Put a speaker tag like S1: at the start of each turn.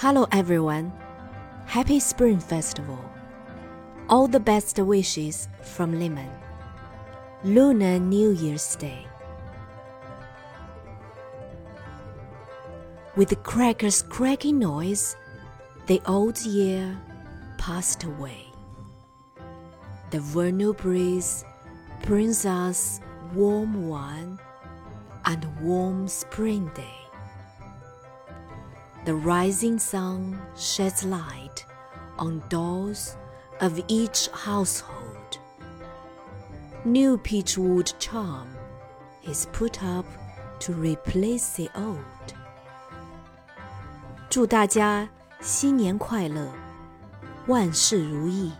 S1: Hello everyone. Happy Spring Festival. All the best wishes from Lemon. Lunar New Year's Day. With the crackers cracking noise, the old year passed away. The vernal breeze brings us warm wine and warm spring day The rising sun sheds light on doors of each household. New peachwood charm is put up to replace the old. 祝大家新年快乐，万事如意。